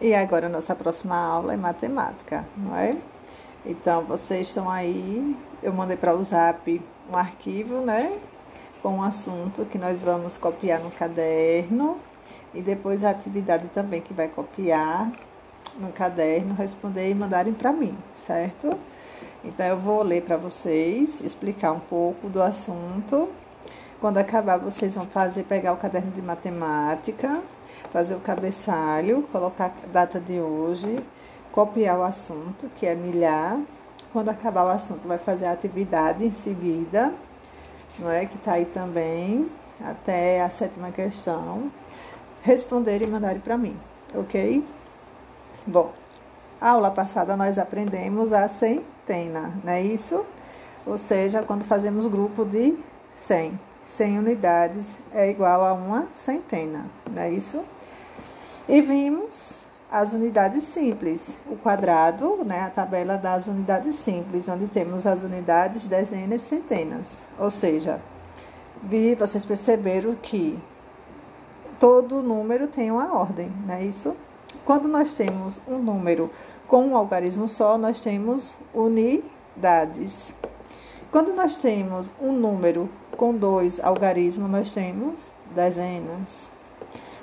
E agora nossa próxima aula é matemática, não é? Então vocês estão aí, eu mandei para o Zap um arquivo, né? Com um assunto que nós vamos copiar no caderno e depois a atividade também que vai copiar no caderno, responder e mandarem para mim, certo? Então eu vou ler para vocês, explicar um pouco do assunto. Quando acabar, vocês vão fazer pegar o caderno de matemática fazer o cabeçalho, colocar a data de hoje, copiar o assunto, que é milhar. Quando acabar o assunto, vai fazer a atividade em seguida, não é? Que está aí também, até a sétima questão. Responder e mandarem para mim, ok? Bom, a aula passada nós aprendemos a centena, não é isso? Ou seja, quando fazemos grupo de 100. 100 unidades é igual a uma centena, não é isso? E vimos as unidades simples, o quadrado, né, a tabela das unidades simples, onde temos as unidades, dezenas e centenas. Ou seja, vi, vocês perceberam que todo número tem uma ordem, não é isso? Quando nós temos um número com um algarismo só, nós temos unidades. Quando nós temos um número com dois algarismos, nós temos dezenas.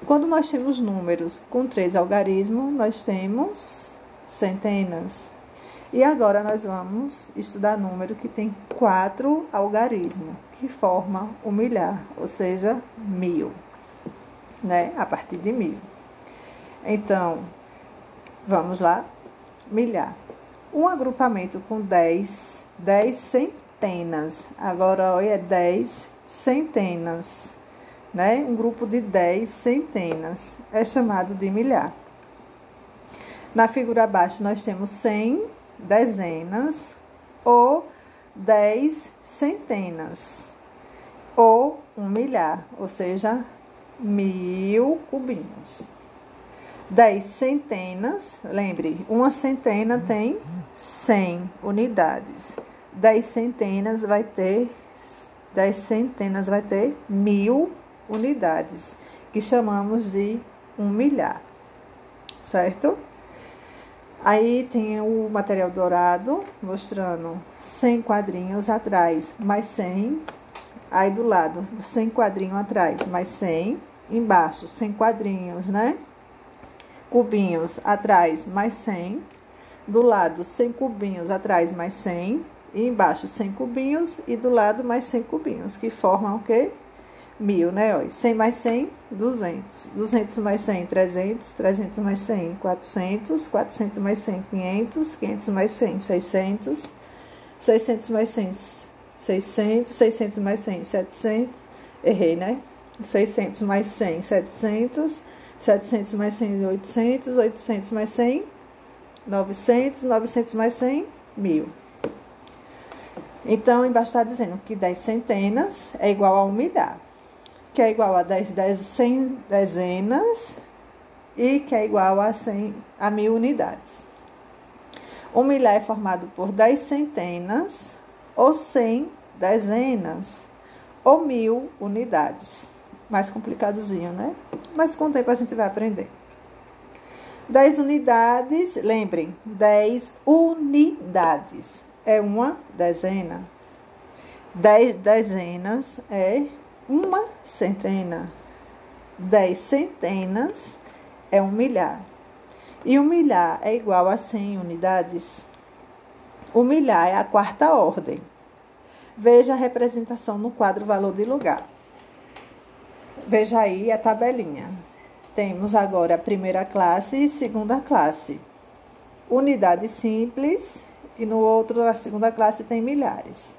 Quando nós temos números com três algarismos, nós temos centenas. E agora nós vamos estudar número que tem quatro algarismos, que forma o milhar, ou seja, mil, né? A partir de mil. Então, vamos lá? Milhar. Um agrupamento com dez, dez centenas. Agora, olha, dez centenas né? Um grupo de 10 centenas é chamado de milhar. Na figura abaixo nós temos 100 dezenas ou 10 centenas ou um milhar, ou seja, mil cubinhos. 10 centenas, lembre, uma centena tem 100 unidades. 10 centenas vai ter 10 centenas vai ter mil unidades, que chamamos de um milhar, certo? Aí tem o material dourado mostrando 100 quadrinhos atrás, mais 100. Aí do lado, 100 quadrinhos atrás, mais 100. Embaixo, 100 quadrinhos, né? Cubinhos atrás, mais 100. Do lado, 100 cubinhos atrás, mais 100. E embaixo, 100 cubinhos. E do lado, mais 100 cubinhos, que formam o quê? mil, né? Ó, 100 mais 100, 200. 200 mais 100, 300. 300 mais 100, 400. 400 mais 100, 500. 500 mais 100, 600. 600 mais 100, 600. 600 mais 100, 700. Errei, né? 600 mais 100, 700. 700 mais 100, 800. 800 mais 100, 900. 900 mais 100, 1000. Então, embaixo está dizendo que 10 centenas é igual a um milhar que é igual a 10, 10 100 dezenas e que é igual a 100 a mil unidades. Um milhar é formado por 10 centenas ou 100 dezenas ou mil unidades. Mais complicadozinho, né? Mas com o tempo a gente vai aprender. 10 unidades, lembrem, 10 unidades é uma dezena. 10 dezenas é uma centena. Dez centenas é um milhar. E um milhar é igual a 100 unidades. O milhar é a quarta ordem. Veja a representação no quadro valor de lugar. Veja aí a tabelinha. Temos agora a primeira classe e segunda classe. Unidade simples e no outro, a segunda classe, tem milhares.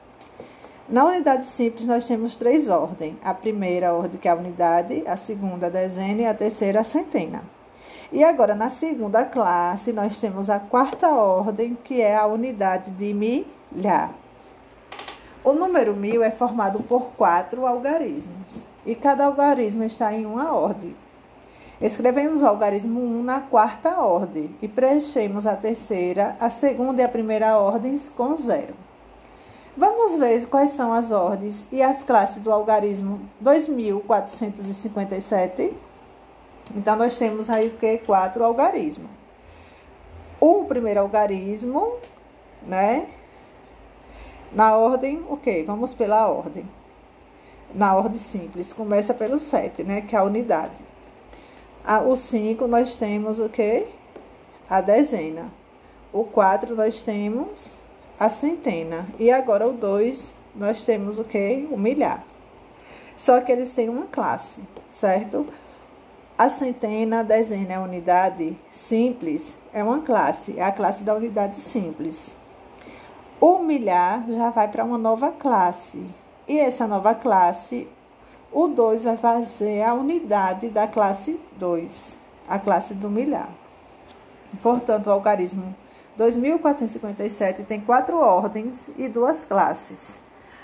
Na unidade simples, nós temos três ordens. A primeira ordem, que é a unidade, a segunda, a dezena, e a terceira, a centena. E agora, na segunda classe, nós temos a quarta ordem, que é a unidade de milhar. O número mil é formado por quatro algarismos, e cada algarismo está em uma ordem. Escrevemos o algarismo 1 na quarta ordem e preenchemos a terceira, a segunda e a primeira ordens com zero. Vamos ver quais são as ordens e as classes do algarismo 2457. Então, nós temos aí o que? Quatro algarismos. O primeiro algarismo, né? Na ordem, o? Vamos pela ordem. Na ordem simples, começa pelo 7, né? Que é a unidade. O 5, nós temos o que? A dezena. O 4, nós temos a centena. E agora o 2, nós temos o que? O milhar. Só que eles têm uma classe, certo? A centena, a dezena é a unidade simples, é uma classe, é a classe da unidade simples. O milhar já vai para uma nova classe. E essa nova classe, o 2 vai fazer a unidade da classe 2, a classe do milhar. Portanto, o algarismo 2457 tem quatro ordens e duas classes: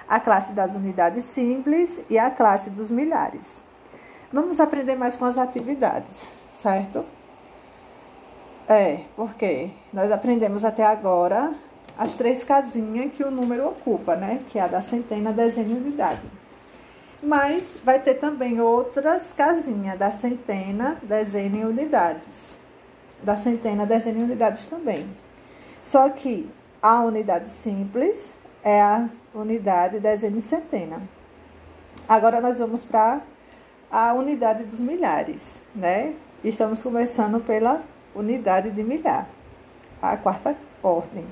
a classe das unidades simples e a classe dos milhares. Vamos aprender mais com as atividades, certo? É, porque nós aprendemos até agora as três casinhas que o número ocupa, né? Que é a da centena, dezena e unidade. Mas vai ter também outras casinhas da centena, dezena e unidades. Da centena, dezena e unidades também. Só que a unidade simples é a unidade dezena e centena. Agora nós vamos para a unidade dos milhares, né? Estamos começando pela unidade de milhar, a quarta ordem.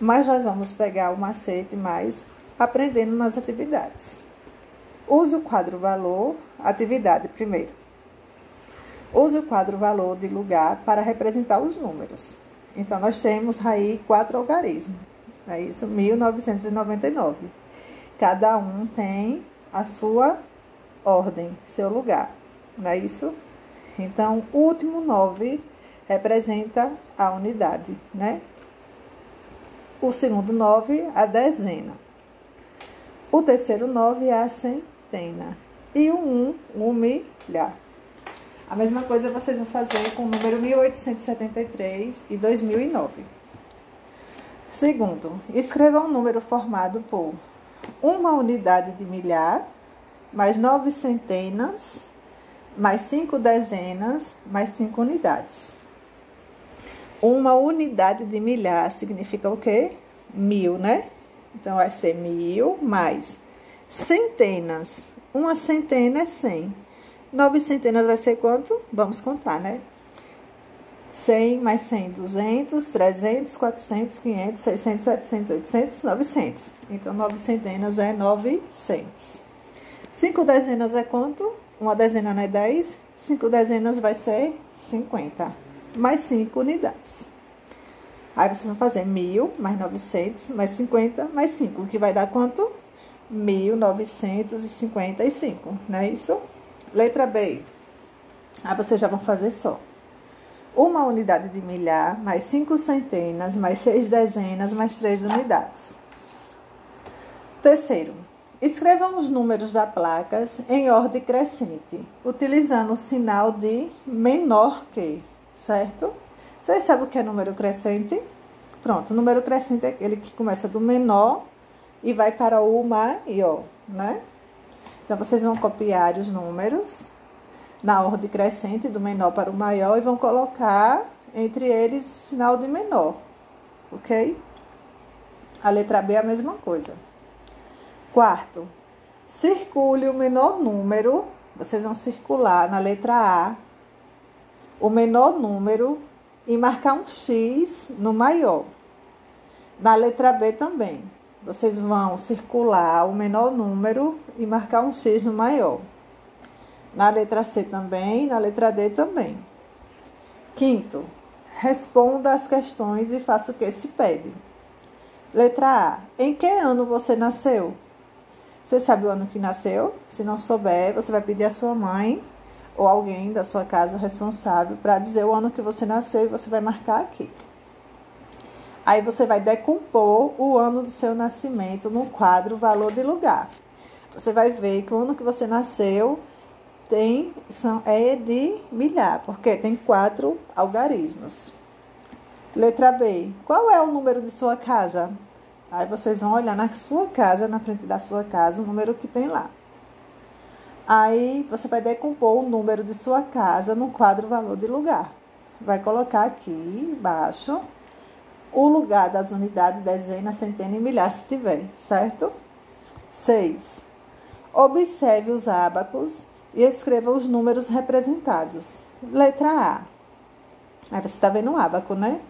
Mas nós vamos pegar o macete mais aprendendo nas atividades. Use o quadro valor, atividade primeiro. Use o quadro valor de lugar para representar os números. Então, nós temos aí quatro algarismos. É isso, 1999. Cada um tem a sua ordem, seu lugar. Não é isso? Então, o último 9 representa a unidade, né? O segundo 9, a dezena. O terceiro 9 é a centena. E o 1, um, um milhar. A mesma coisa vocês vão fazer com o número 1873 e 2009. Segundo, escreva um número formado por uma unidade de milhar, mais nove centenas, mais cinco dezenas, mais cinco unidades. Uma unidade de milhar significa o quê? Mil, né? Então, vai ser mil mais centenas. Uma centena é cem. Nove centenas vai ser quanto? Vamos contar, né? 100 mais 100, 200, 300, 400, 500, 600, 700, 800, 900. Então, nove centenas é 900. Cinco dezenas é quanto? Uma dezena não é 10? Cinco dezenas vai ser 50. Mais 5 unidades. Aí, vocês vão fazer 1.000 mais 900 mais 50 mais 5, que vai dar quanto? 1.955, não é isso? Letra B. Aí vocês já vão fazer só. Uma unidade de milhar, mais cinco centenas, mais seis dezenas, mais três unidades. Terceiro, escrevam os números das placas em ordem crescente, utilizando o sinal de menor que, certo? Vocês sabem o que é número crescente? Pronto, número crescente é aquele que começa do menor e vai para o maior, né? Então, vocês vão copiar os números na ordem crescente, do menor para o maior, e vão colocar entre eles o sinal de menor, ok? A letra B é a mesma coisa. Quarto, circule o menor número, vocês vão circular na letra A o menor número e marcar um X no maior. Na letra B também vocês vão circular o menor número e marcar um X no maior. Na letra C também, na letra D também. Quinto, responda as questões e faça o que se pede. Letra A. Em que ano você nasceu? Você sabe o ano que nasceu? Se não souber, você vai pedir à sua mãe ou alguém da sua casa responsável para dizer o ano que você nasceu e você vai marcar aqui. Aí você vai decompor o ano do seu nascimento no quadro valor de lugar. Você vai ver que o ano que você nasceu tem são, é de milhar, porque tem quatro algarismos. Letra B. Qual é o número de sua casa? Aí vocês vão olhar na sua casa, na frente da sua casa, o número que tem lá. Aí você vai decompor o número de sua casa no quadro valor de lugar. Vai colocar aqui embaixo o lugar das unidades, dezena, centena e milhar, se tiver, certo? 6. Observe os ábacos e escreva os números representados. Letra A. Aí você está vendo um ábaco, né?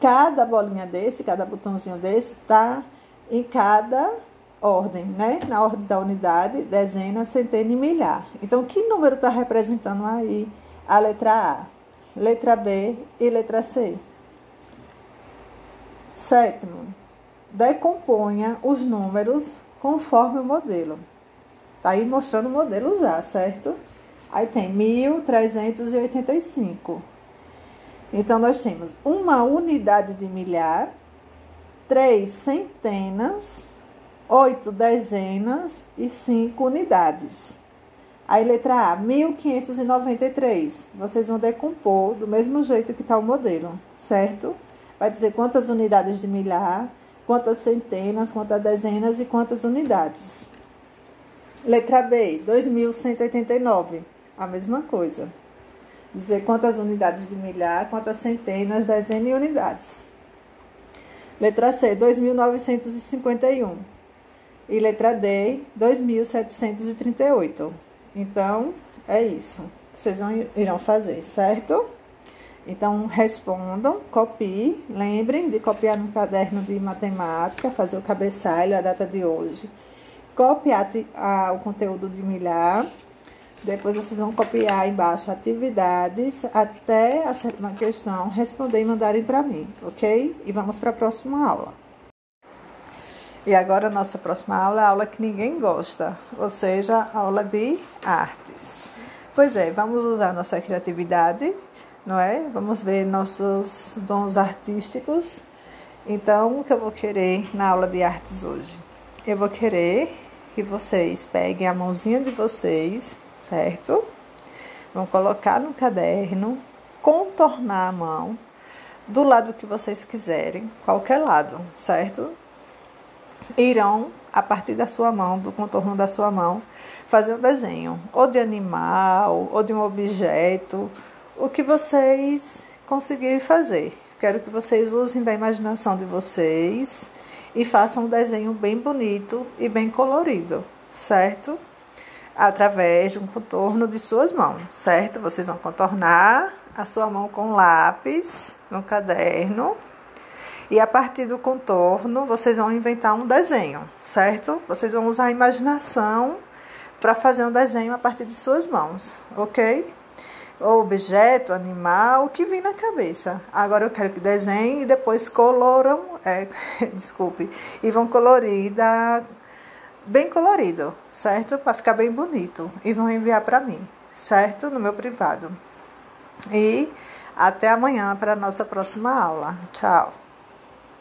Cada bolinha desse, cada botãozinho desse, está em cada ordem, né? Na ordem da unidade, dezena, centena e milhar. Então, que número está representando aí a letra A, letra B e letra C? Sétimo, decomponha os números conforme o modelo. Tá aí mostrando o modelo já, certo? Aí tem 1385. Então, nós temos uma unidade de milhar, três centenas, oito dezenas e cinco unidades. Aí, letra A, 1593. Vocês vão decompor do mesmo jeito que está o modelo, certo? Vai dizer quantas unidades de milhar, quantas centenas, quantas dezenas e quantas unidades. Letra B, 2189. A mesma coisa. Dizer quantas unidades de milhar, quantas centenas, dezenas e unidades. Letra C, 2951 e letra D, 2.738. Então, é isso. Vocês vão, irão fazer, certo? Então, respondam, copiem. Lembrem de copiar no caderno de matemática, fazer o cabeçalho, a data de hoje. Copiar o conteúdo de milhar. Depois vocês vão copiar embaixo atividades até a sétima questão, responder e mandarem para mim, ok? E vamos para a próxima aula. E agora a nossa próxima aula é a aula que ninguém gosta, ou seja, aula de artes. Pois é, vamos usar nossa criatividade, não é? Vamos ver nossos dons artísticos. Então, o que eu vou querer na aula de artes hoje? Eu vou querer que vocês peguem a mãozinha de vocês, certo? Vão colocar no caderno, contornar a mão do lado que vocês quiserem, qualquer lado, certo? irão, a partir da sua mão, do contorno da sua mão, fazer um desenho, ou de animal, ou de um objeto, o que vocês conseguirem fazer. Quero que vocês usem da imaginação de vocês e façam um desenho bem bonito e bem colorido, certo? Através de um contorno de suas mãos, certo? Vocês vão contornar a sua mão com lápis no caderno e a partir do contorno, vocês vão inventar um desenho, certo? Vocês vão usar a imaginação para fazer um desenho a partir de suas mãos, ok? Objeto, animal, o que vir na cabeça. Agora eu quero que desenhem e depois coloram, é, desculpe, e vão colorir da, bem colorido, certo? Para ficar bem bonito. E vão enviar para mim, certo? No meu privado. E até amanhã para a nossa próxima aula. Tchau!